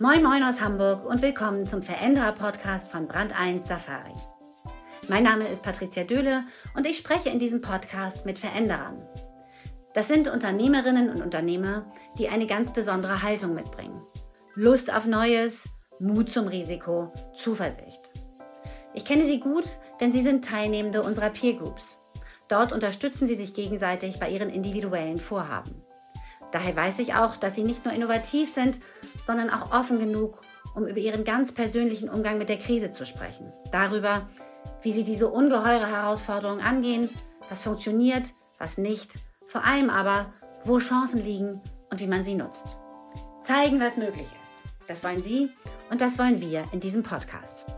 Moin Moin aus Hamburg und willkommen zum Veränderer-Podcast von Brand 1 Safari. Mein Name ist Patricia Döhle und ich spreche in diesem Podcast mit Veränderern. Das sind Unternehmerinnen und Unternehmer, die eine ganz besondere Haltung mitbringen. Lust auf Neues, Mut zum Risiko, Zuversicht. Ich kenne sie gut, denn sie sind Teilnehmende unserer Peer Groups. Dort unterstützen sie sich gegenseitig bei ihren individuellen Vorhaben. Daher weiß ich auch, dass sie nicht nur innovativ sind, sondern auch offen genug, um über ihren ganz persönlichen Umgang mit der Krise zu sprechen. Darüber, wie sie diese ungeheure Herausforderung angehen, was funktioniert, was nicht, vor allem aber, wo Chancen liegen und wie man sie nutzt. Zeigen, was möglich ist. Das wollen Sie und das wollen wir in diesem Podcast.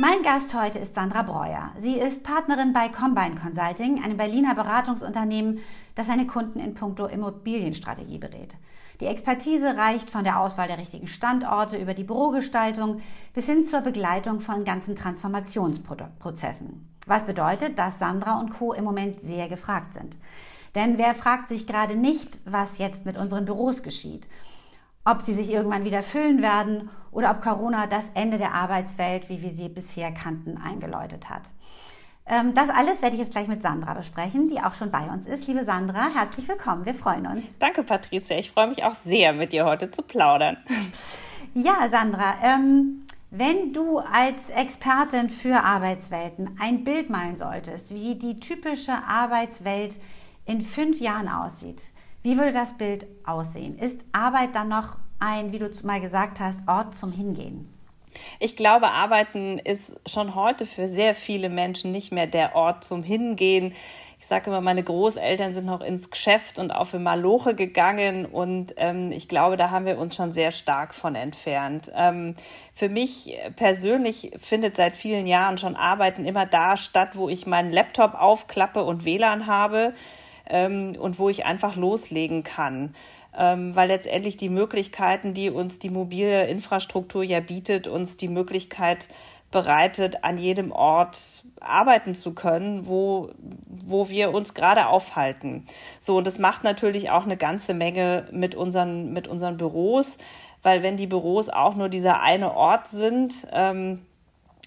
Mein Gast heute ist Sandra Breuer. Sie ist Partnerin bei Combine Consulting, einem Berliner Beratungsunternehmen, das seine Kunden in puncto Immobilienstrategie berät. Die Expertise reicht von der Auswahl der richtigen Standorte über die Bürogestaltung bis hin zur Begleitung von ganzen Transformationsprozessen. Was bedeutet, dass Sandra und Co. im Moment sehr gefragt sind. Denn wer fragt sich gerade nicht, was jetzt mit unseren Büros geschieht? Ob sie sich irgendwann wieder füllen werden oder ob Corona das Ende der Arbeitswelt, wie wir sie bisher kannten, eingeläutet hat. Ähm, das alles werde ich jetzt gleich mit Sandra besprechen, die auch schon bei uns ist. Liebe Sandra, herzlich willkommen. Wir freuen uns. Danke, Patricia. Ich freue mich auch sehr, mit dir heute zu plaudern. Ja, Sandra, ähm, wenn du als Expertin für Arbeitswelten ein Bild malen solltest, wie die typische Arbeitswelt in fünf Jahren aussieht, wie würde das Bild aussehen? Ist Arbeit dann noch ein, wie du mal gesagt hast, Ort zum Hingehen? Ich glaube, Arbeiten ist schon heute für sehr viele Menschen nicht mehr der Ort zum Hingehen. Ich sage immer, meine Großeltern sind noch ins Geschäft und auf eine Maloche gegangen und ähm, ich glaube, da haben wir uns schon sehr stark von entfernt. Ähm, für mich persönlich findet seit vielen Jahren schon Arbeiten immer da statt, wo ich meinen Laptop aufklappe und WLAN habe ähm, und wo ich einfach loslegen kann. Ähm, weil letztendlich die Möglichkeiten, die uns die mobile Infrastruktur ja bietet, uns die Möglichkeit bereitet, an jedem Ort arbeiten zu können, wo, wo wir uns gerade aufhalten. So, und das macht natürlich auch eine ganze Menge mit unseren, mit unseren Büros, weil wenn die Büros auch nur dieser eine Ort sind ähm,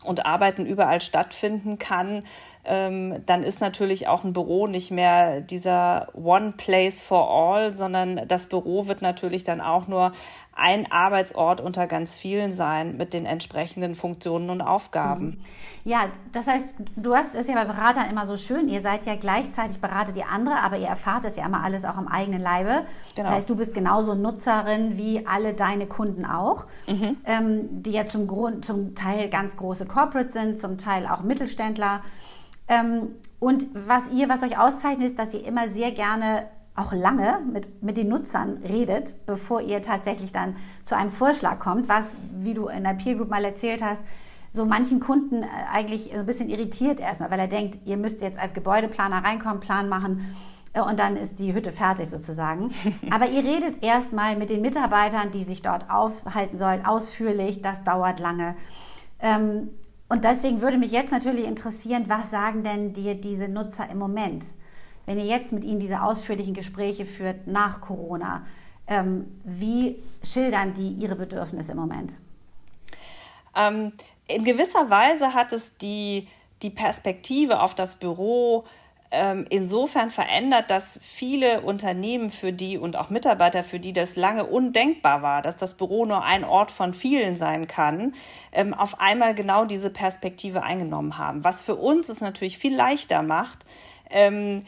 und Arbeiten überall stattfinden kann, ähm, dann ist natürlich auch ein Büro nicht mehr dieser One Place for All, sondern das Büro wird natürlich dann auch nur ein Arbeitsort unter ganz vielen sein mit den entsprechenden Funktionen und Aufgaben. Mhm. Ja, das heißt, du hast es ja bei Beratern immer so schön, ihr seid ja gleichzeitig beratet die andere, aber ihr erfahrt es ja immer alles auch am eigenen Leibe. Genau. Das heißt, du bist genauso Nutzerin wie alle deine Kunden auch, mhm. ähm, die ja zum, Grund, zum Teil ganz große Corporates sind, zum Teil auch Mittelständler. Ähm, und was ihr, was euch auszeichnet, ist, dass ihr immer sehr gerne auch lange mit, mit den Nutzern redet, bevor ihr tatsächlich dann zu einem Vorschlag kommt, was, wie du in der Peer Group mal erzählt hast, so manchen Kunden äh, eigentlich ein bisschen irritiert erstmal, weil er denkt, ihr müsst jetzt als Gebäudeplaner reinkommen, Plan machen äh, und dann ist die Hütte fertig sozusagen. Aber ihr redet erstmal mit den Mitarbeitern, die sich dort aufhalten sollen, ausführlich, das dauert lange. Ähm, und deswegen würde mich jetzt natürlich interessieren, was sagen denn dir diese Nutzer im Moment? Wenn ihr jetzt mit ihnen diese ausführlichen Gespräche führt nach Corona, ähm, wie schildern die ihre Bedürfnisse im Moment? Ähm, in gewisser Weise hat es die, die Perspektive auf das Büro ähm, insofern verändert, dass viele Unternehmen für die und auch Mitarbeiter, für die das lange undenkbar war, dass das Büro nur ein Ort von vielen sein kann, ähm, auf einmal genau diese Perspektive eingenommen haben. Was für uns es natürlich viel leichter macht, ähm,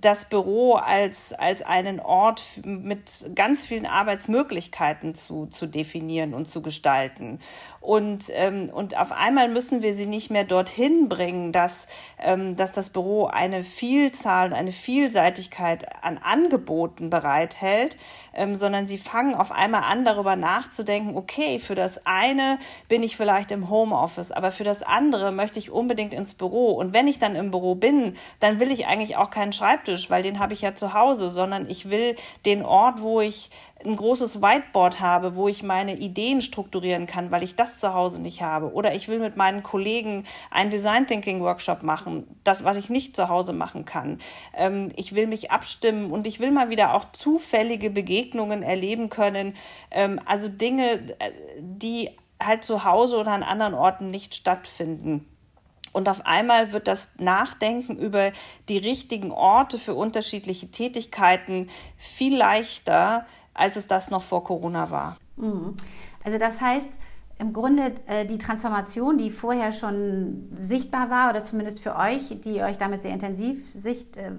das Büro als, als einen Ort mit ganz vielen Arbeitsmöglichkeiten zu, zu definieren und zu gestalten. Und, ähm, und auf einmal müssen wir sie nicht mehr dorthin bringen, dass, ähm, dass das Büro eine Vielzahl und eine Vielseitigkeit an Angeboten bereithält, ähm, sondern sie fangen auf einmal an, darüber nachzudenken, okay, für das eine bin ich vielleicht im Homeoffice, aber für das andere möchte ich unbedingt ins Büro. Und wenn ich dann im Büro bin, dann will ich eigentlich auch keinen meinen Schreibtisch, weil den habe ich ja zu Hause, sondern ich will den Ort, wo ich ein großes Whiteboard habe, wo ich meine Ideen strukturieren kann, weil ich das zu Hause nicht habe. Oder ich will mit meinen Kollegen einen Design Thinking Workshop machen, das, was ich nicht zu Hause machen kann. Ähm, ich will mich abstimmen und ich will mal wieder auch zufällige Begegnungen erleben können. Ähm, also Dinge, äh, die halt zu Hause oder an anderen Orten nicht stattfinden. Und auf einmal wird das Nachdenken über die richtigen Orte für unterschiedliche Tätigkeiten viel leichter, als es das noch vor Corona war. Mhm. Also das heißt, im Grunde äh, die Transformation, die vorher schon sichtbar war oder zumindest für euch, die euch damit sehr intensiv sicht, äh,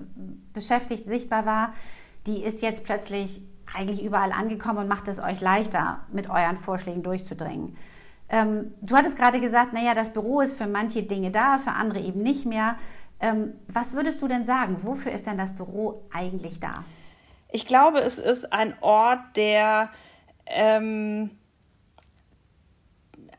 beschäftigt, sichtbar war, die ist jetzt plötzlich eigentlich überall angekommen und macht es euch leichter, mit euren Vorschlägen durchzudringen. Ähm, du hattest gerade gesagt, naja, das Büro ist für manche Dinge da, für andere eben nicht mehr. Ähm, was würdest du denn sagen? Wofür ist denn das Büro eigentlich da? Ich glaube, es ist ein Ort, der ähm,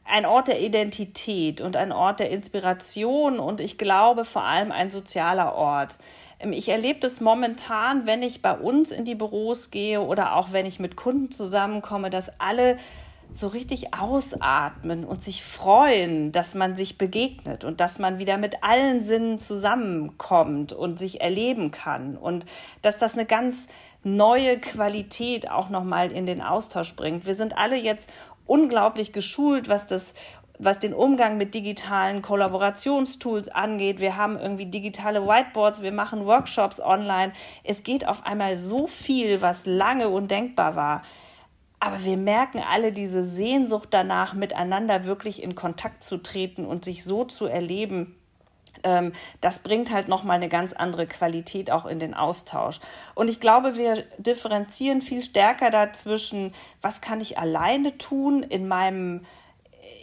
ein Ort der Identität und ein Ort der Inspiration und ich glaube vor allem ein sozialer Ort. Ähm, ich erlebe das momentan, wenn ich bei uns in die Büros gehe oder auch wenn ich mit Kunden zusammenkomme, dass alle so richtig ausatmen und sich freuen, dass man sich begegnet und dass man wieder mit allen Sinnen zusammenkommt und sich erleben kann und dass das eine ganz neue Qualität auch nochmal in den Austausch bringt. Wir sind alle jetzt unglaublich geschult, was das was den Umgang mit digitalen Kollaborationstools angeht. Wir haben irgendwie digitale Whiteboards, wir machen Workshops online. Es geht auf einmal so viel, was lange undenkbar war. Aber wir merken alle diese Sehnsucht danach, miteinander wirklich in Kontakt zu treten und sich so zu erleben, ähm, das bringt halt nochmal eine ganz andere Qualität auch in den Austausch. Und ich glaube, wir differenzieren viel stärker dazwischen, was kann ich alleine tun in meinem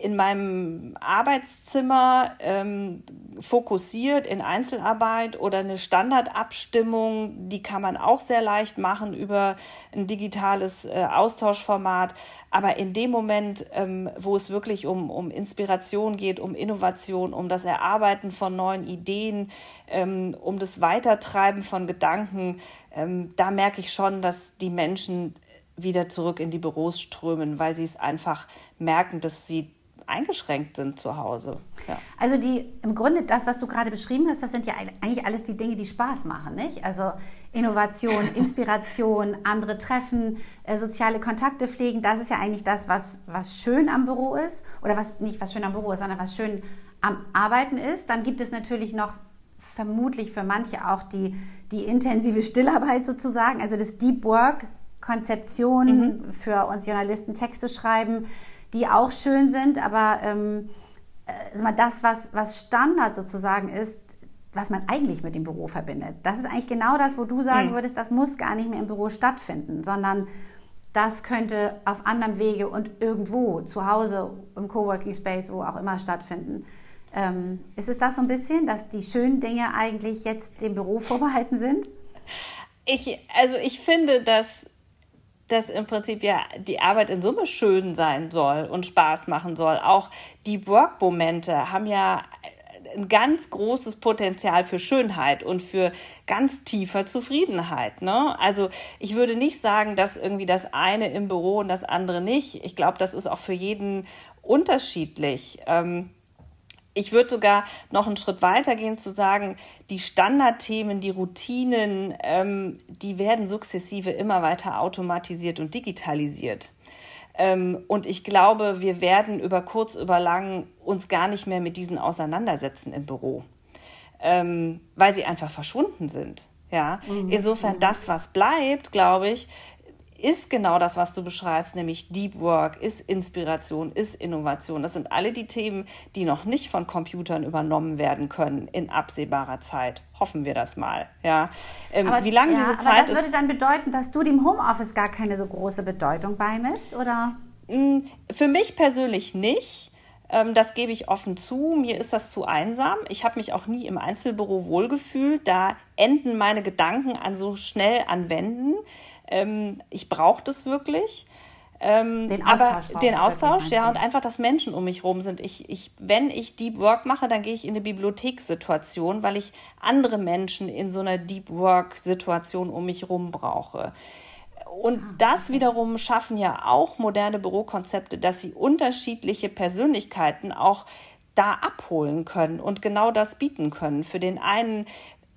in meinem Arbeitszimmer ähm, fokussiert in Einzelarbeit oder eine Standardabstimmung, die kann man auch sehr leicht machen über ein digitales äh, Austauschformat. Aber in dem Moment, ähm, wo es wirklich um, um Inspiration geht, um Innovation, um das Erarbeiten von neuen Ideen, ähm, um das Weitertreiben von Gedanken, ähm, da merke ich schon, dass die Menschen wieder zurück in die Büros strömen, weil sie es einfach merken, dass sie eingeschränkt sind zu Hause. Ja. Also die im Grunde das, was du gerade beschrieben hast, das sind ja eigentlich alles die Dinge, die Spaß machen, nicht? Also Innovation, Inspiration, andere treffen, äh, soziale Kontakte pflegen, das ist ja eigentlich das, was, was schön am Büro ist. Oder was nicht was schön am Büro ist, sondern was schön am Arbeiten ist. Dann gibt es natürlich noch vermutlich für manche auch die, die intensive Stillarbeit sozusagen, also das Deep Work, Konzeption mhm. für uns Journalisten, Texte schreiben, die auch schön sind, aber ähm, äh, das, was, was Standard sozusagen ist, was man eigentlich mit dem Büro verbindet. Das ist eigentlich genau das, wo du sagen mhm. würdest, das muss gar nicht mehr im Büro stattfinden, sondern das könnte auf anderem Wege und irgendwo, zu Hause, im Coworking Space, wo auch immer stattfinden. Ähm, ist es das so ein bisschen, dass die schönen Dinge eigentlich jetzt dem Büro vorbehalten sind? Ich, also ich finde, dass dass im Prinzip ja die Arbeit in Summe schön sein soll und Spaß machen soll. Auch die Work-Momente haben ja ein ganz großes Potenzial für Schönheit und für ganz tiefer Zufriedenheit. Ne? Also ich würde nicht sagen, dass irgendwie das eine im Büro und das andere nicht. Ich glaube, das ist auch für jeden unterschiedlich. Ähm, ich würde sogar noch einen Schritt weiter gehen zu sagen, die Standardthemen, die Routinen, ähm, die werden sukzessive immer weiter automatisiert und digitalisiert. Ähm, und ich glaube, wir werden über kurz, über lang uns gar nicht mehr mit diesen auseinandersetzen im Büro, ähm, weil sie einfach verschwunden sind. Ja, mhm. insofern das, was bleibt, glaube ich, ist genau das, was du beschreibst, nämlich Deep Work, ist Inspiration, ist Innovation. Das sind alle die Themen, die noch nicht von Computern übernommen werden können in absehbarer Zeit. Hoffen wir das mal. Ja. Ähm, aber, wie lange ja, diese Zeit aber das würde dann bedeuten, dass du dem Homeoffice gar keine so große Bedeutung beimisst, oder? Mm, für mich persönlich nicht. Ähm, das gebe ich offen zu. Mir ist das zu einsam. Ich habe mich auch nie im Einzelbüro wohlgefühlt. Da enden meine Gedanken an so schnell an Wänden. Ähm, ich brauche das wirklich. Ähm, den Austausch. Aber den Austausch, ja, und einfach, dass Menschen um mich rum sind. Ich, ich, wenn ich Deep Work mache, dann gehe ich in eine Bibliothekssituation, weil ich andere Menschen in so einer Deep Work-Situation um mich rum brauche. Und ah, das wiederum schaffen ja auch moderne Bürokonzepte, dass sie unterschiedliche Persönlichkeiten auch da abholen können und genau das bieten können. Für den einen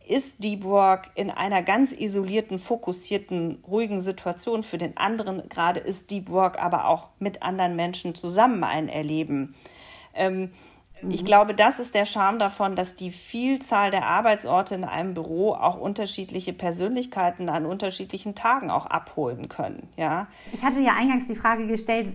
ist Deep Work in einer ganz isolierten, fokussierten, ruhigen Situation. Für den anderen gerade ist Deep Work aber auch mit anderen Menschen zusammen ein Erleben. Ähm, mhm. Ich glaube, das ist der Charme davon, dass die Vielzahl der Arbeitsorte in einem Büro auch unterschiedliche Persönlichkeiten an unterschiedlichen Tagen auch abholen können. Ja? Ich hatte ja eingangs die Frage gestellt,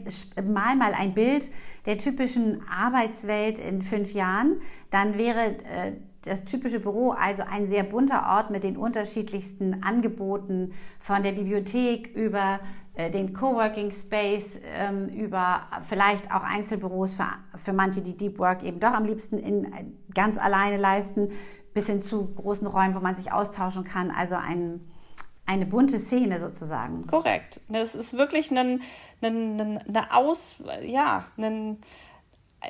mal mal ein Bild der typischen Arbeitswelt in fünf Jahren. Dann wäre äh, das typische Büro, also ein sehr bunter Ort mit den unterschiedlichsten Angeboten von der Bibliothek über äh, den Coworking Space, ähm, über vielleicht auch Einzelbüros für, für manche, die Deep Work eben doch am liebsten in, ganz alleine leisten, bis hin zu großen Räumen, wo man sich austauschen kann. Also ein, eine bunte Szene sozusagen. Korrekt. Das ist wirklich ein, ein, eine Aus, ja, ein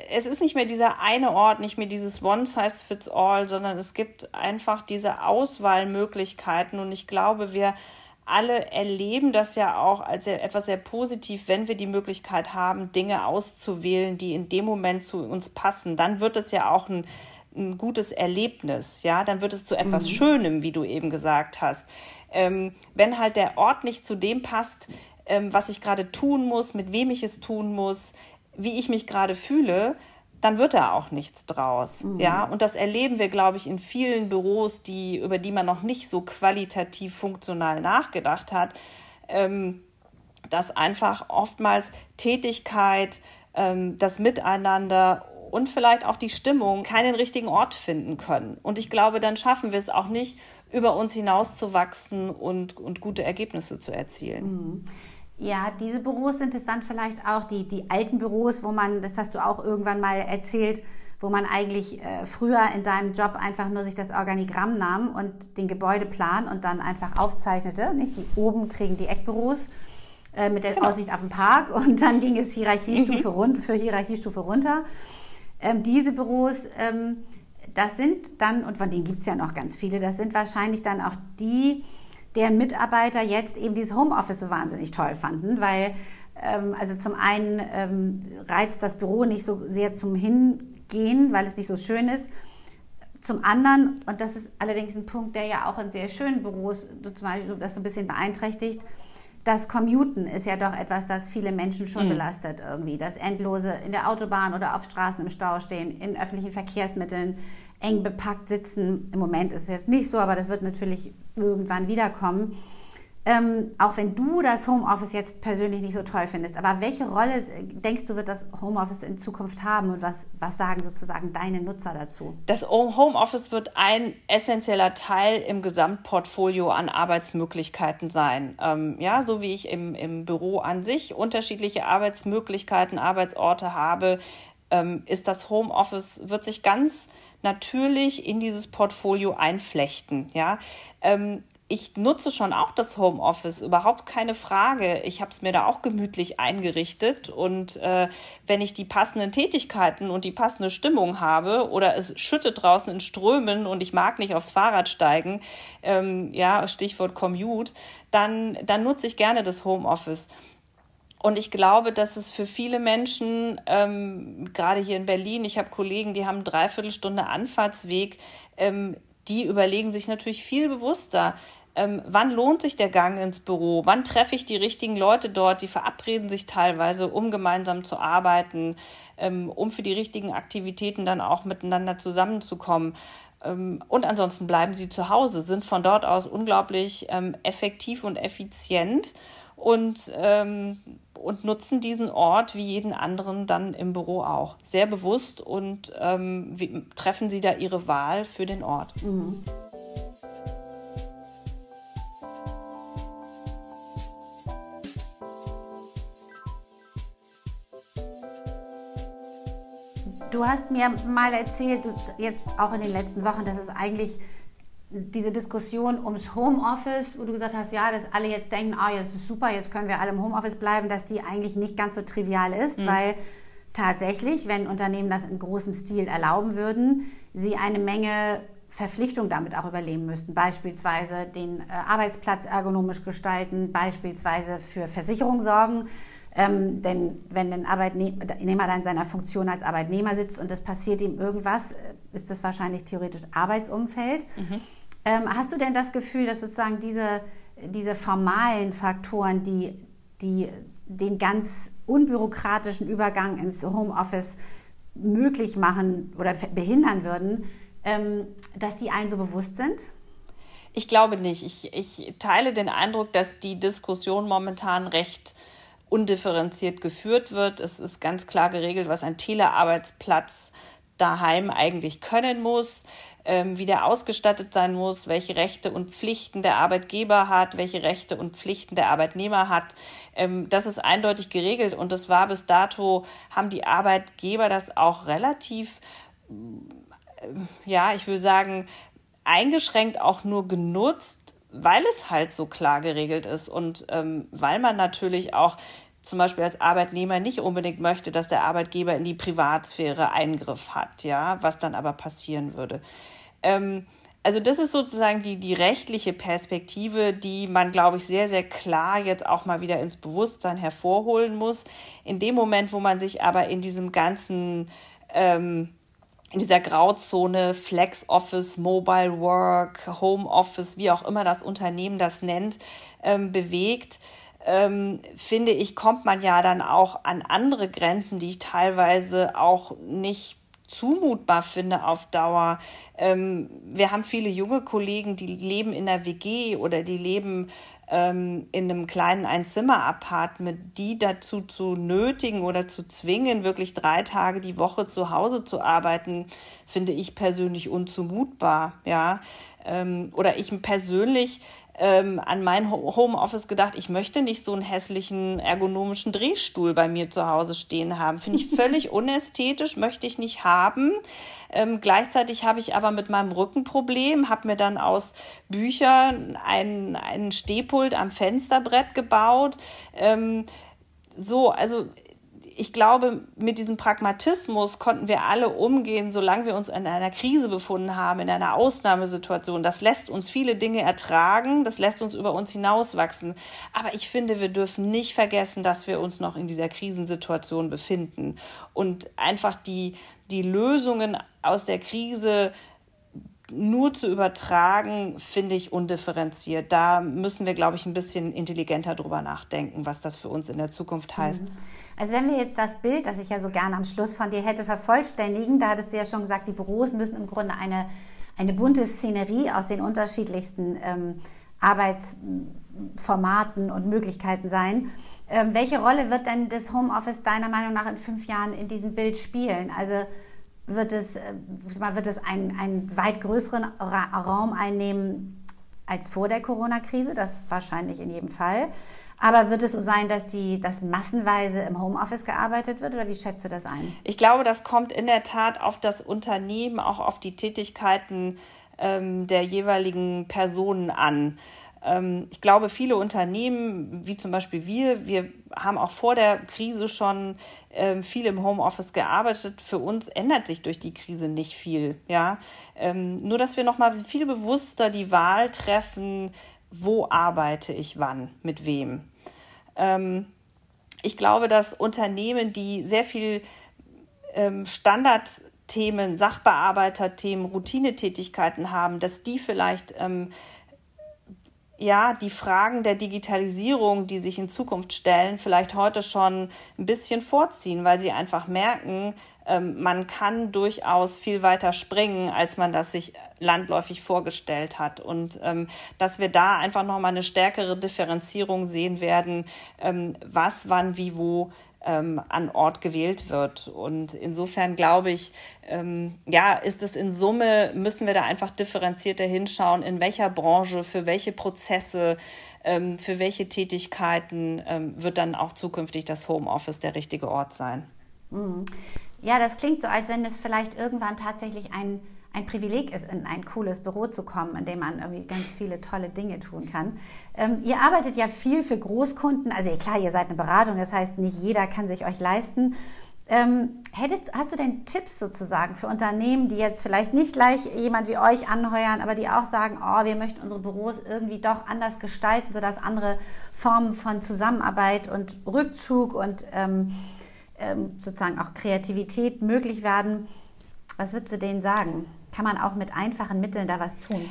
es ist nicht mehr dieser eine Ort, nicht mehr dieses One Size Fits All, sondern es gibt einfach diese Auswahlmöglichkeiten und ich glaube, wir alle erleben das ja auch als etwas sehr positiv, wenn wir die Möglichkeit haben, Dinge auszuwählen, die in dem Moment zu uns passen. Dann wird es ja auch ein, ein gutes Erlebnis, ja, dann wird es zu etwas mhm. Schönem, wie du eben gesagt hast. Ähm, wenn halt der Ort nicht zu dem passt, ähm, was ich gerade tun muss, mit wem ich es tun muss, wie ich mich gerade fühle, dann wird da auch nichts draus. Mhm. Ja, und das erleben wir, glaube ich, in vielen Büros, die, über die man noch nicht so qualitativ funktional nachgedacht hat, ähm, dass einfach oftmals Tätigkeit, ähm, das Miteinander und vielleicht auch die Stimmung keinen richtigen Ort finden können. Und ich glaube, dann schaffen wir es auch nicht, über uns hinauszuwachsen und, und gute Ergebnisse zu erzielen. Mhm. Ja, diese Büros sind es dann vielleicht auch, die, die alten Büros, wo man, das hast du auch irgendwann mal erzählt, wo man eigentlich äh, früher in deinem Job einfach nur sich das Organigramm nahm und den Gebäudeplan und dann einfach aufzeichnete. Nicht? Die oben kriegen die Eckbüros äh, mit der genau. Aussicht auf den Park und dann ging es Hierarchiestufe rund, für Hierarchiestufe runter. Ähm, diese Büros, ähm, das sind dann, und von denen gibt es ja noch ganz viele, das sind wahrscheinlich dann auch die, deren Mitarbeiter jetzt eben dieses Homeoffice so wahnsinnig toll fanden, weil ähm, also zum einen ähm, reizt das Büro nicht so sehr zum Hingehen, weil es nicht so schön ist. Zum anderen, und das ist allerdings ein Punkt, der ja auch in sehr schönen Büros so zum Beispiel das so ein bisschen beeinträchtigt, das Commuten ist ja doch etwas, das viele Menschen schon mhm. belastet irgendwie. Das endlose in der Autobahn oder auf Straßen im Stau stehen, in öffentlichen Verkehrsmitteln, eng bepackt sitzen. Im Moment ist es jetzt nicht so, aber das wird natürlich irgendwann wiederkommen. Ähm, auch wenn du das Homeoffice jetzt persönlich nicht so toll findest, aber welche Rolle äh, denkst du, wird das Homeoffice in Zukunft haben und was, was sagen sozusagen deine Nutzer dazu? Das Homeoffice wird ein essentieller Teil im Gesamtportfolio an Arbeitsmöglichkeiten sein. Ähm, ja, so wie ich im, im Büro an sich unterschiedliche Arbeitsmöglichkeiten, Arbeitsorte habe, ähm, ist das Homeoffice, wird sich ganz natürlich in dieses Portfolio einflechten. Ja, ähm, ich nutze schon auch das Homeoffice, überhaupt keine Frage. Ich habe es mir da auch gemütlich eingerichtet und äh, wenn ich die passenden Tätigkeiten und die passende Stimmung habe oder es schüttet draußen in Strömen und ich mag nicht aufs Fahrrad steigen, ähm, ja, Stichwort Commute, dann, dann nutze ich gerne das Homeoffice. Und ich glaube, dass es für viele Menschen, ähm, gerade hier in Berlin, ich habe Kollegen, die haben dreiviertel Stunde Anfahrtsweg, ähm, die überlegen sich natürlich viel bewusster, ähm, wann lohnt sich der Gang ins Büro, wann treffe ich die richtigen Leute dort, die verabreden sich teilweise, um gemeinsam zu arbeiten, ähm, um für die richtigen Aktivitäten dann auch miteinander zusammenzukommen. Ähm, und ansonsten bleiben sie zu Hause, sind von dort aus unglaublich ähm, effektiv und effizient und ähm, und nutzen diesen Ort wie jeden anderen dann im Büro auch. Sehr bewusst und ähm, wie, treffen sie da ihre Wahl für den Ort. Mhm. Du hast mir mal erzählt, jetzt auch in den letzten Wochen, dass es eigentlich diese Diskussion ums Homeoffice, wo du gesagt hast, ja, dass alle jetzt denken, ah, jetzt ist super, jetzt können wir alle im Homeoffice bleiben, dass die eigentlich nicht ganz so trivial ist, mhm. weil tatsächlich, wenn Unternehmen das in großem Stil erlauben würden, sie eine Menge Verpflichtung damit auch überleben müssten. Beispielsweise den äh, Arbeitsplatz ergonomisch gestalten, beispielsweise für Versicherung sorgen. Ähm, denn wenn ein Arbeitnehmer dann in seiner Funktion als Arbeitnehmer sitzt und es passiert ihm irgendwas, äh, ist das wahrscheinlich theoretisch Arbeitsumfeld. Mhm. Ähm, hast du denn das Gefühl, dass sozusagen diese, diese formalen Faktoren, die, die den ganz unbürokratischen Übergang ins Homeoffice möglich machen oder behindern würden, ähm, dass die allen so bewusst sind? Ich glaube nicht. Ich, ich teile den Eindruck, dass die Diskussion momentan recht undifferenziert geführt wird. Es ist ganz klar geregelt, was ein Telearbeitsplatz daheim eigentlich können muss, ähm, wie der ausgestattet sein muss, welche Rechte und Pflichten der Arbeitgeber hat, welche Rechte und Pflichten der Arbeitnehmer hat. Ähm, das ist eindeutig geregelt und das war bis dato, haben die Arbeitgeber das auch relativ, ja, ich will sagen, eingeschränkt auch nur genutzt, weil es halt so klar geregelt ist und ähm, weil man natürlich auch zum Beispiel als Arbeitnehmer nicht unbedingt möchte, dass der Arbeitgeber in die Privatsphäre Eingriff hat, ja, was dann aber passieren würde. Ähm, also das ist sozusagen die, die rechtliche Perspektive, die man, glaube ich, sehr, sehr klar jetzt auch mal wieder ins Bewusstsein hervorholen muss. In dem Moment, wo man sich aber in diesem ganzen, ähm, in dieser Grauzone Flex Office, Mobile Work, Home Office, wie auch immer das Unternehmen das nennt, ähm, bewegt, ähm, finde ich, kommt man ja dann auch an andere Grenzen, die ich teilweise auch nicht zumutbar finde auf Dauer. Ähm, wir haben viele junge Kollegen, die leben in der WG oder die leben ähm, in einem kleinen Einzimmer-Apartment, die dazu zu nötigen oder zu zwingen, wirklich drei Tage die Woche zu Hause zu arbeiten, finde ich persönlich unzumutbar. Ja, ähm, oder ich persönlich ähm, an mein Homeoffice gedacht, ich möchte nicht so einen hässlichen ergonomischen Drehstuhl bei mir zu Hause stehen haben. Finde ich völlig unästhetisch, möchte ich nicht haben. Ähm, gleichzeitig habe ich aber mit meinem Rückenproblem, habe mir dann aus Büchern einen, einen Stehpult am Fensterbrett gebaut. Ähm, so, also ich glaube, mit diesem Pragmatismus konnten wir alle umgehen, solange wir uns in einer Krise befunden haben, in einer Ausnahmesituation. Das lässt uns viele Dinge ertragen, das lässt uns über uns hinauswachsen. Aber ich finde, wir dürfen nicht vergessen, dass wir uns noch in dieser Krisensituation befinden und einfach die, die Lösungen aus der Krise nur zu übertragen, finde ich undifferenziert. Da müssen wir, glaube ich, ein bisschen intelligenter drüber nachdenken, was das für uns in der Zukunft heißt. Mhm. Also wenn wir jetzt das Bild, das ich ja so gerne am Schluss von dir hätte vervollständigen, da hattest du ja schon gesagt, die Büros müssen im Grunde eine, eine bunte Szenerie aus den unterschiedlichsten ähm, Arbeitsformaten und Möglichkeiten sein. Ähm, welche Rolle wird denn das Homeoffice deiner Meinung nach in fünf Jahren in diesem Bild spielen? Also wird es, äh, wird es einen, einen weit größeren Raum einnehmen als vor der Corona-Krise? Das wahrscheinlich in jedem Fall. Aber wird es so sein, dass, die, dass massenweise im Homeoffice gearbeitet wird oder wie schätzt du das ein? Ich glaube, das kommt in der Tat auf das Unternehmen, auch auf die Tätigkeiten ähm, der jeweiligen Personen an. Ähm, ich glaube, viele Unternehmen, wie zum Beispiel wir, wir haben auch vor der Krise schon ähm, viel im Homeoffice gearbeitet. Für uns ändert sich durch die Krise nicht viel. Ja? Ähm, nur, dass wir noch mal viel bewusster die Wahl treffen, wo arbeite ich wann, mit wem. Ähm, ich glaube, dass Unternehmen, die sehr viel ähm, Standardthemen, Sachbearbeiterthemen, Routinetätigkeiten haben, dass die vielleicht ähm, ja, die Fragen der Digitalisierung, die sich in Zukunft stellen, vielleicht heute schon ein bisschen vorziehen, weil sie einfach merken, ähm, man kann durchaus viel weiter springen, als man das sich landläufig vorgestellt hat. Und ähm, dass wir da einfach nochmal eine stärkere Differenzierung sehen werden, ähm, was, wann, wie, wo ähm, an Ort gewählt wird. Und insofern glaube ich, ähm, ja, ist es in Summe, müssen wir da einfach differenzierter hinschauen, in welcher Branche, für welche Prozesse, ähm, für welche Tätigkeiten wird dann auch zukünftig das Homeoffice der richtige Ort sein. Mhm. Ja, das klingt so, als wenn es vielleicht irgendwann tatsächlich ein ein Privileg ist, in ein cooles Büro zu kommen, in dem man irgendwie ganz viele tolle Dinge tun kann. Ähm, ihr arbeitet ja viel für Großkunden, also klar, ihr seid eine Beratung, das heißt, nicht jeder kann sich euch leisten. Ähm, hättest, hast du denn Tipps sozusagen für Unternehmen, die jetzt vielleicht nicht gleich jemand wie euch anheuern, aber die auch sagen, oh, wir möchten unsere Büros irgendwie doch anders gestalten, sodass andere Formen von Zusammenarbeit und Rückzug und ähm, ähm, sozusagen auch Kreativität möglich werden? Was würdest du denen sagen? Kann man auch mit einfachen Mitteln da was tun?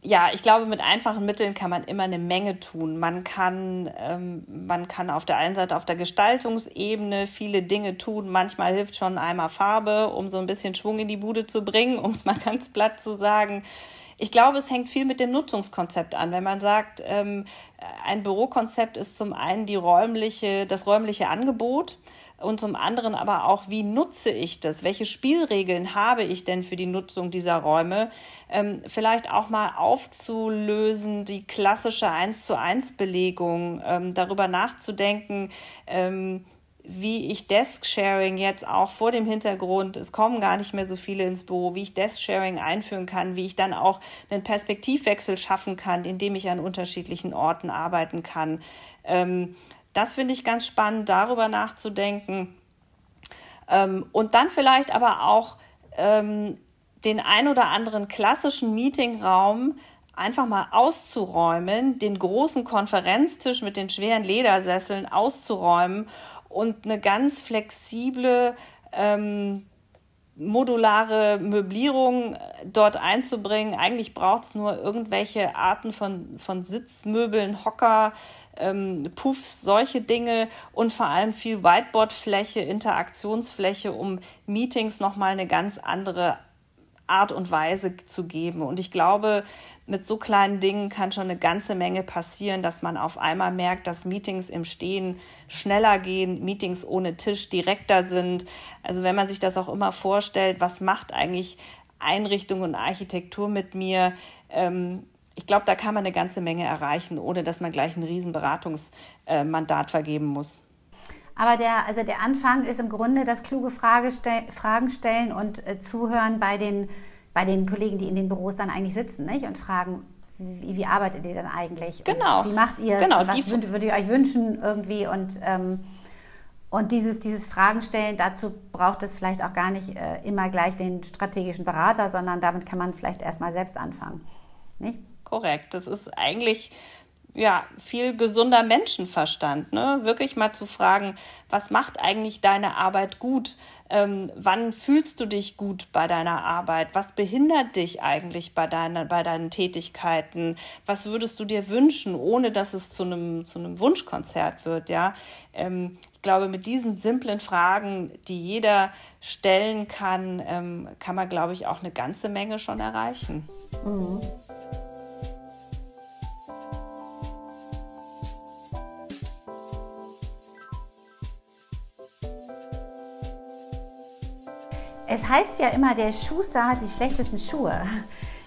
ja, ich glaube, mit einfachen Mitteln kann man immer eine Menge tun. Man kann, ähm, man kann auf der einen Seite auf der Gestaltungsebene viele Dinge tun. Manchmal hilft schon einmal Farbe, um so ein bisschen Schwung in die Bude zu bringen, um es mal ganz platt zu sagen. Ich glaube, es hängt viel mit dem Nutzungskonzept an. Wenn man sagt, ähm, ein Bürokonzept ist zum einen die räumliche, das räumliche Angebot und zum anderen aber auch, wie nutze ich das? Welche Spielregeln habe ich denn für die Nutzung dieser Räume? Ähm, vielleicht auch mal aufzulösen, die klassische 1 zu 1 Belegung, ähm, darüber nachzudenken, ähm, wie ich Desk-Sharing jetzt auch vor dem Hintergrund, es kommen gar nicht mehr so viele ins Büro, wie ich Desk-Sharing einführen kann, wie ich dann auch einen Perspektivwechsel schaffen kann, indem ich an unterschiedlichen Orten arbeiten kann. Ähm, das finde ich ganz spannend, darüber nachzudenken. Ähm, und dann vielleicht aber auch ähm, den ein oder anderen klassischen Meetingraum einfach mal auszuräumen, den großen Konferenztisch mit den schweren Ledersesseln auszuräumen und eine ganz flexible ähm, modulare Möblierung äh, dort einzubringen. Eigentlich braucht es nur irgendwelche Arten von, von Sitzmöbeln, Hocker, ähm, Puffs, solche Dinge und vor allem viel Whiteboardfläche, Interaktionsfläche, um Meetings nochmal eine ganz andere Art und Weise zu geben. Und ich glaube, mit so kleinen Dingen kann schon eine ganze Menge passieren, dass man auf einmal merkt, dass Meetings im Stehen schneller gehen, Meetings ohne Tisch direkter sind. Also wenn man sich das auch immer vorstellt, was macht eigentlich Einrichtung und Architektur mit mir? Ähm, ich glaube, da kann man eine ganze Menge erreichen, ohne dass man gleich ein Riesenberatungsmandat vergeben muss. Aber der, also der Anfang ist im Grunde das kluge Frage Fragen stellen und äh, zuhören bei den, bei den Kollegen, die in den Büros dann eigentlich sitzen nicht? und fragen, wie, wie arbeitet ihr denn eigentlich? Genau. Und wie macht ihr es? Genau, was würdet, würdet ihr euch wünschen irgendwie? Und, ähm, und dieses, dieses Fragen stellen, dazu braucht es vielleicht auch gar nicht äh, immer gleich den strategischen Berater, sondern damit kann man vielleicht erstmal selbst anfangen. Nicht? Korrekt. Das ist eigentlich ja, viel gesunder Menschenverstand, ne? Wirklich mal zu fragen, was macht eigentlich deine Arbeit gut? Ähm, wann fühlst du dich gut bei deiner Arbeit? Was behindert dich eigentlich bei, deiner, bei deinen Tätigkeiten? Was würdest du dir wünschen, ohne dass es zu einem, zu einem Wunschkonzert wird, ja? Ähm, ich glaube, mit diesen simplen Fragen, die jeder stellen kann, ähm, kann man, glaube ich, auch eine ganze Menge schon erreichen. Mhm. Es heißt ja immer, der Schuster hat die schlechtesten Schuhe.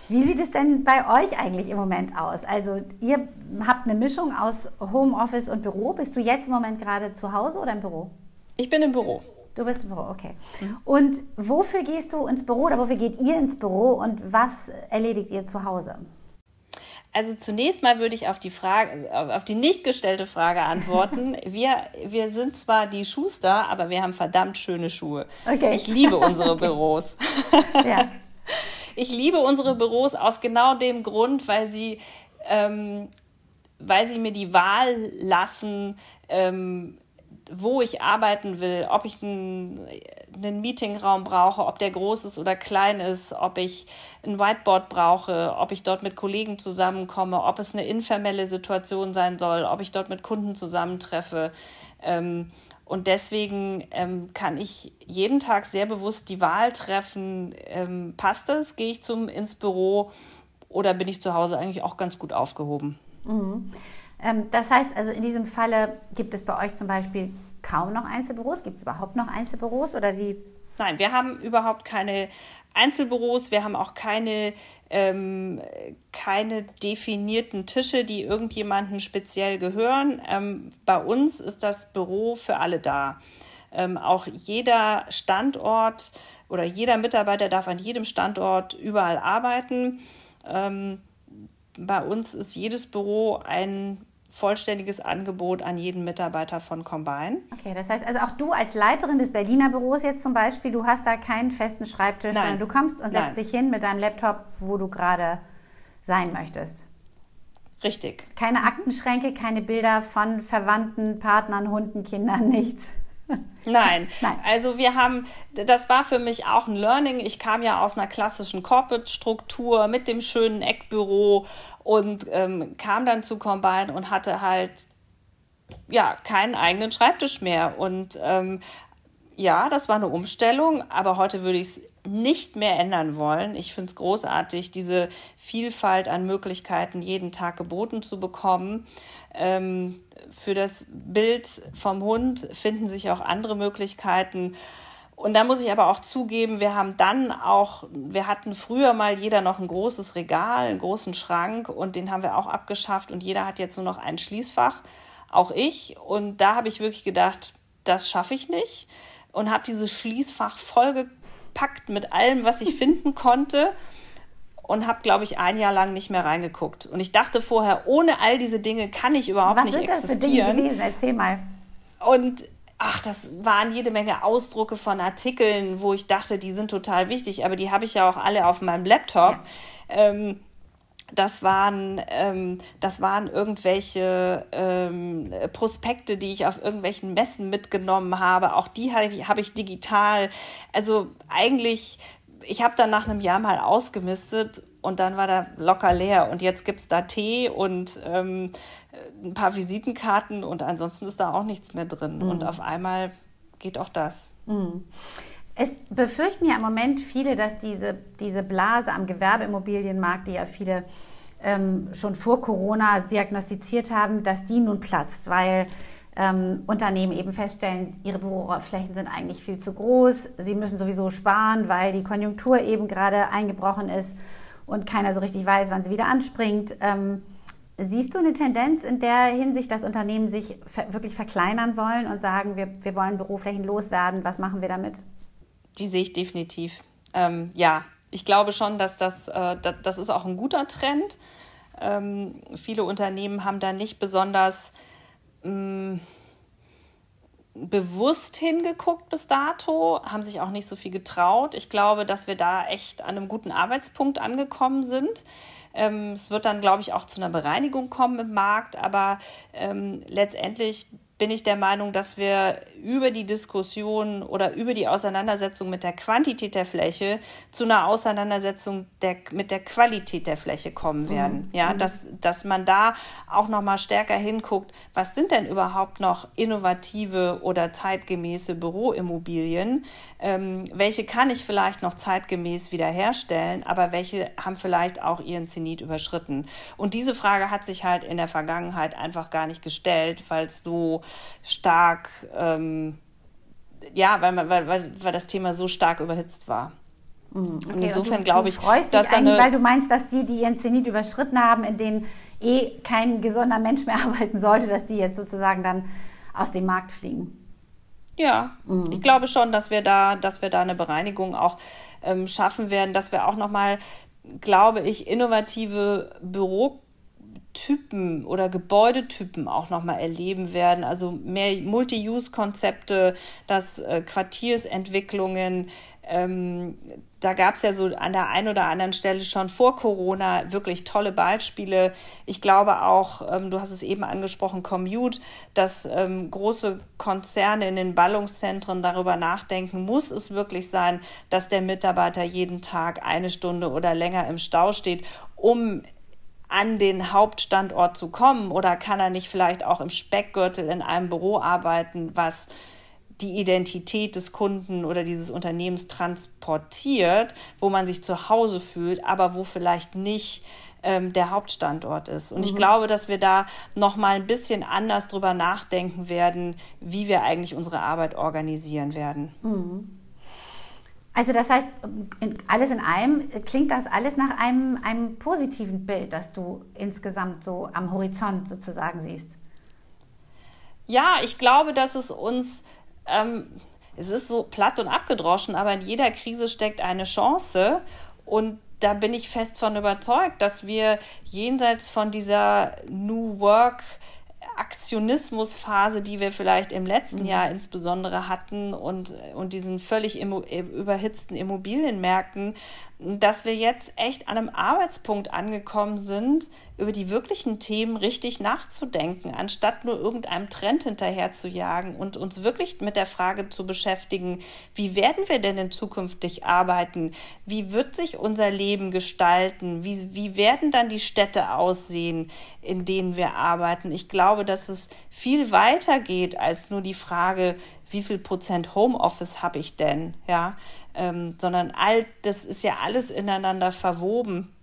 Wie sieht es denn bei euch eigentlich im Moment aus? Also ihr habt eine Mischung aus Homeoffice und Büro. Bist du jetzt im Moment gerade zu Hause oder im Büro? Ich bin im Büro. Du bist im Büro, okay. Mhm. Und wofür gehst du ins Büro oder wofür geht ihr ins Büro und was erledigt ihr zu Hause? Also zunächst mal würde ich auf die Frage, auf die nicht gestellte Frage antworten. Wir, wir sind zwar die Schuster, aber wir haben verdammt schöne Schuhe. Okay. Ich liebe unsere Büros. ja. Ich liebe unsere Büros aus genau dem Grund, weil sie, ähm, weil sie mir die Wahl lassen, ähm, wo ich arbeiten will, ob ich einen, einen Meetingraum brauche, ob der groß ist oder klein ist, ob ich ein Whiteboard brauche, ob ich dort mit Kollegen zusammenkomme, ob es eine informelle Situation sein soll, ob ich dort mit Kunden zusammentreffe. Ähm, und deswegen ähm, kann ich jeden Tag sehr bewusst die Wahl treffen, ähm, passt es, gehe ich zum, ins Büro oder bin ich zu Hause eigentlich auch ganz gut aufgehoben. Mhm. Ähm, das heißt also, in diesem Falle gibt es bei euch zum Beispiel kaum noch Einzelbüros? Gibt es überhaupt noch Einzelbüros oder wie? Nein, wir haben überhaupt keine Einzelbüros, wir haben auch keine, ähm, keine definierten Tische, die irgendjemandem speziell gehören. Ähm, bei uns ist das Büro für alle da. Ähm, auch jeder Standort oder jeder Mitarbeiter darf an jedem Standort überall arbeiten. Ähm, bei uns ist jedes Büro ein vollständiges Angebot an jeden Mitarbeiter von Combine. Okay, das heißt also auch du als Leiterin des Berliner Büros jetzt zum Beispiel, du hast da keinen festen Schreibtisch, Nein. sondern du kommst und setzt Nein. dich hin mit deinem Laptop, wo du gerade sein möchtest. Richtig. Keine Aktenschränke, keine Bilder von Verwandten, Partnern, Hunden, Kindern, nichts. Nein. Nein. Also wir haben, das war für mich auch ein Learning. Ich kam ja aus einer klassischen Corporate-Struktur mit dem schönen Eckbüro und ähm, kam dann zu Combine und hatte halt ja keinen eigenen Schreibtisch mehr. Und ähm, ja, das war eine Umstellung, aber heute würde ich es nicht mehr ändern wollen. Ich finde es großartig, diese Vielfalt an Möglichkeiten jeden Tag geboten zu bekommen. Ähm, für das Bild vom Hund finden sich auch andere Möglichkeiten. Und da muss ich aber auch zugeben, wir haben dann auch, wir hatten früher mal jeder noch ein großes Regal, einen großen Schrank und den haben wir auch abgeschafft und jeder hat jetzt nur noch ein Schließfach, auch ich. Und da habe ich wirklich gedacht, das schaffe ich nicht und habe dieses Schließfach vollgepackt mit allem, was ich finden konnte und habe, glaube ich, ein Jahr lang nicht mehr reingeguckt. Und ich dachte vorher, ohne all diese Dinge kann ich überhaupt was nicht existieren. Was sind das für Dinge gewesen? Erzähl mal. Und ach, das waren jede Menge Ausdrucke von Artikeln, wo ich dachte, die sind total wichtig, aber die habe ich ja auch alle auf meinem Laptop. Ja. Ähm, das waren, ähm, das waren irgendwelche ähm, Prospekte, die ich auf irgendwelchen Messen mitgenommen habe. Auch die habe ich, hab ich digital. Also eigentlich, ich habe dann nach einem Jahr mal ausgemistet und dann war da locker leer. Und jetzt gibt es da Tee und ähm, ein paar Visitenkarten und ansonsten ist da auch nichts mehr drin. Mhm. Und auf einmal geht auch das. Mhm. Es befürchten ja im Moment viele, dass diese, diese Blase am Gewerbeimmobilienmarkt, die ja viele ähm, schon vor Corona diagnostiziert haben, dass die nun platzt, weil ähm, Unternehmen eben feststellen, ihre Büroflächen sind eigentlich viel zu groß, sie müssen sowieso sparen, weil die Konjunktur eben gerade eingebrochen ist und keiner so richtig weiß, wann sie wieder anspringt. Ähm, siehst du eine Tendenz in der Hinsicht, dass Unternehmen sich wirklich verkleinern wollen und sagen, wir, wir wollen Büroflächen loswerden, was machen wir damit? Die sehe ich definitiv. Ähm, ja, ich glaube schon, dass das, äh, das, das ist auch ein guter Trend. Ähm, viele Unternehmen haben da nicht besonders mm, bewusst hingeguckt bis dato, haben sich auch nicht so viel getraut. Ich glaube, dass wir da echt an einem guten Arbeitspunkt angekommen sind. Ähm, es wird dann, glaube ich, auch zu einer Bereinigung kommen im Markt, aber ähm, letztendlich bin ich der Meinung, dass wir über die Diskussion oder über die Auseinandersetzung mit der Quantität der Fläche zu einer Auseinandersetzung der, mit der Qualität der Fläche kommen mhm. werden. Mhm. Ja, dass, dass man da auch noch mal stärker hinguckt, was sind denn überhaupt noch innovative oder zeitgemäße Büroimmobilien? Ähm, welche kann ich vielleicht noch zeitgemäß wiederherstellen, aber welche haben vielleicht auch ihren Zenit überschritten? Und diese Frage hat sich halt in der Vergangenheit einfach gar nicht gestellt, weil es so stark, ähm, ja, weil, weil, weil, weil das Thema so stark überhitzt war. Mhm, okay, und insofern glaube ich, freust dass dich eigentlich, weil du meinst, dass die, die ihren Zenit überschritten haben, in denen eh kein gesunder Mensch mehr arbeiten sollte, dass die jetzt sozusagen dann aus dem Markt fliegen. Ja, mhm. ich glaube schon, dass wir da, dass wir da eine Bereinigung auch ähm, schaffen werden, dass wir auch nochmal, glaube ich, innovative Büro Typen oder Gebäudetypen auch nochmal erleben werden. Also mehr Multi-Use-Konzepte, dass äh, Quartiersentwicklungen, ähm, da gab es ja so an der einen oder anderen Stelle schon vor Corona wirklich tolle Beispiele. Ich glaube auch, ähm, du hast es eben angesprochen, Commute, dass ähm, große Konzerne in den Ballungszentren darüber nachdenken, muss es wirklich sein, dass der Mitarbeiter jeden Tag eine Stunde oder länger im Stau steht, um an den Hauptstandort zu kommen oder kann er nicht vielleicht auch im Speckgürtel in einem Büro arbeiten, was die Identität des Kunden oder dieses Unternehmens transportiert, wo man sich zu Hause fühlt, aber wo vielleicht nicht ähm, der Hauptstandort ist. Und mhm. ich glaube, dass wir da noch mal ein bisschen anders drüber nachdenken werden, wie wir eigentlich unsere Arbeit organisieren werden. Mhm. Also das heißt, alles in allem klingt das alles nach einem, einem positiven Bild, das du insgesamt so am Horizont sozusagen siehst. Ja, ich glaube, dass es uns ähm, es ist so platt und abgedroschen, aber in jeder Krise steckt eine Chance und da bin ich fest von überzeugt, dass wir jenseits von dieser New Work Aktionismusphase, die wir vielleicht im letzten mhm. Jahr insbesondere hatten und, und diesen völlig immo überhitzten Immobilienmärkten, dass wir jetzt echt an einem Arbeitspunkt angekommen sind, über die wirklichen Themen richtig nachzudenken, anstatt nur irgendeinem Trend hinterher zu jagen und uns wirklich mit der Frage zu beschäftigen, wie werden wir denn in zukünftig arbeiten? Wie wird sich unser Leben gestalten? Wie, wie werden dann die Städte aussehen, in denen wir arbeiten? Ich glaube, dass es viel weiter geht als nur die Frage, wie viel Prozent Homeoffice habe ich denn? Ja, ähm, sondern all das ist ja alles ineinander verwoben.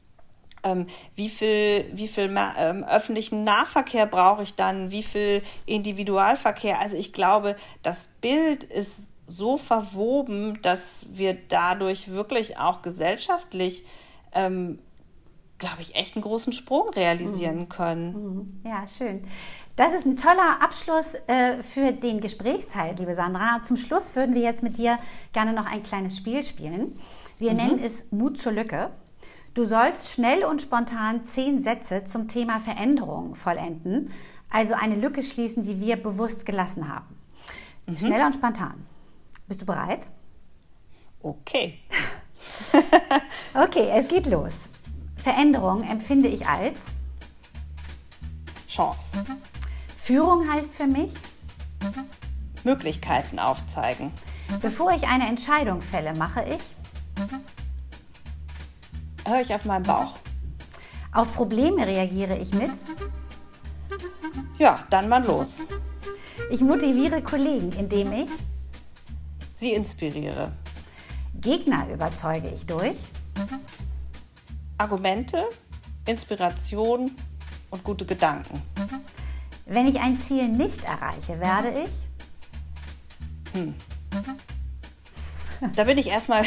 Ähm, wie viel, wie viel ähm, öffentlichen Nahverkehr brauche ich dann? Wie viel Individualverkehr? Also ich glaube, das Bild ist so verwoben, dass wir dadurch wirklich auch gesellschaftlich ähm, glaube ich, echt einen großen Sprung realisieren mhm. können. Mhm. Ja, schön. Das ist ein toller Abschluss äh, für den Gesprächsteil, liebe Sandra. Zum Schluss würden wir jetzt mit dir gerne noch ein kleines Spiel spielen. Wir mhm. nennen es Mut zur Lücke. Du sollst schnell und spontan zehn Sätze zum Thema Veränderung vollenden, also eine Lücke schließen, die wir bewusst gelassen haben. Mhm. Schnell und spontan. Bist du bereit? Okay. okay, es geht los. Veränderung empfinde ich als Chance. Führung heißt für mich Möglichkeiten aufzeigen. Bevor ich eine Entscheidung fälle, mache ich höre ich auf meinen Bauch. Auf Probleme reagiere ich mit Ja, dann mal los. Ich motiviere Kollegen, indem ich sie inspiriere. Gegner überzeuge ich durch Argumente, Inspiration und gute Gedanken. Wenn ich ein Ziel nicht erreiche, werde ich. Hm. Da bin ich erstmal.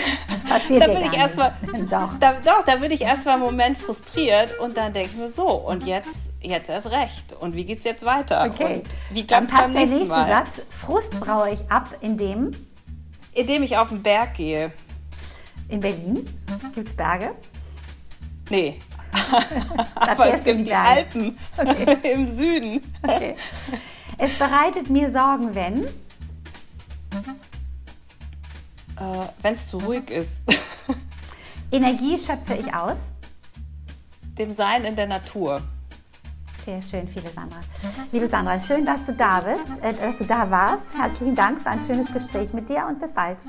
Passiert da bin ich erstmal. doch. Da, doch, da bin ich erstmal einen Moment frustriert und dann denke ich mir so, und jetzt, jetzt erst recht. Und wie geht's jetzt weiter? Okay. Und wie dann passt der nächste Mal? Satz. Frust brauche ich ab, indem. Indem ich auf den Berg gehe. In Berlin? Gibt es Berge? Nee, Aber es gibt die Alpen okay. im Süden. Okay. Es bereitet mir Sorgen, wenn? Äh, wenn es zu ruhig ist. Energie schöpfe ich aus? Dem Sein in der Natur. Sehr schön, viele Sandra. Liebe Sandra, schön, dass du da bist, äh, dass du da warst. Herzlichen Dank, es war ein schönes Gespräch mit dir und bis bald.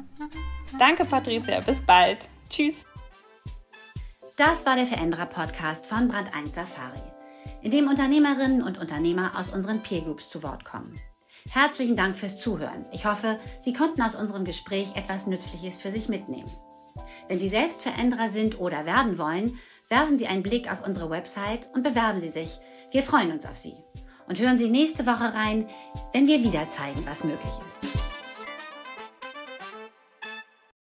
Danke, Patricia, bis bald. Tschüss. Das war der Veränderer-Podcast von Brand 1 Safari, in dem Unternehmerinnen und Unternehmer aus unseren Peer Groups zu Wort kommen. Herzlichen Dank fürs Zuhören. Ich hoffe, Sie konnten aus unserem Gespräch etwas Nützliches für sich mitnehmen. Wenn Sie selbst Veränderer sind oder werden wollen, werfen Sie einen Blick auf unsere Website und bewerben Sie sich. Wir freuen uns auf Sie. Und hören Sie nächste Woche rein, wenn wir wieder zeigen, was möglich ist.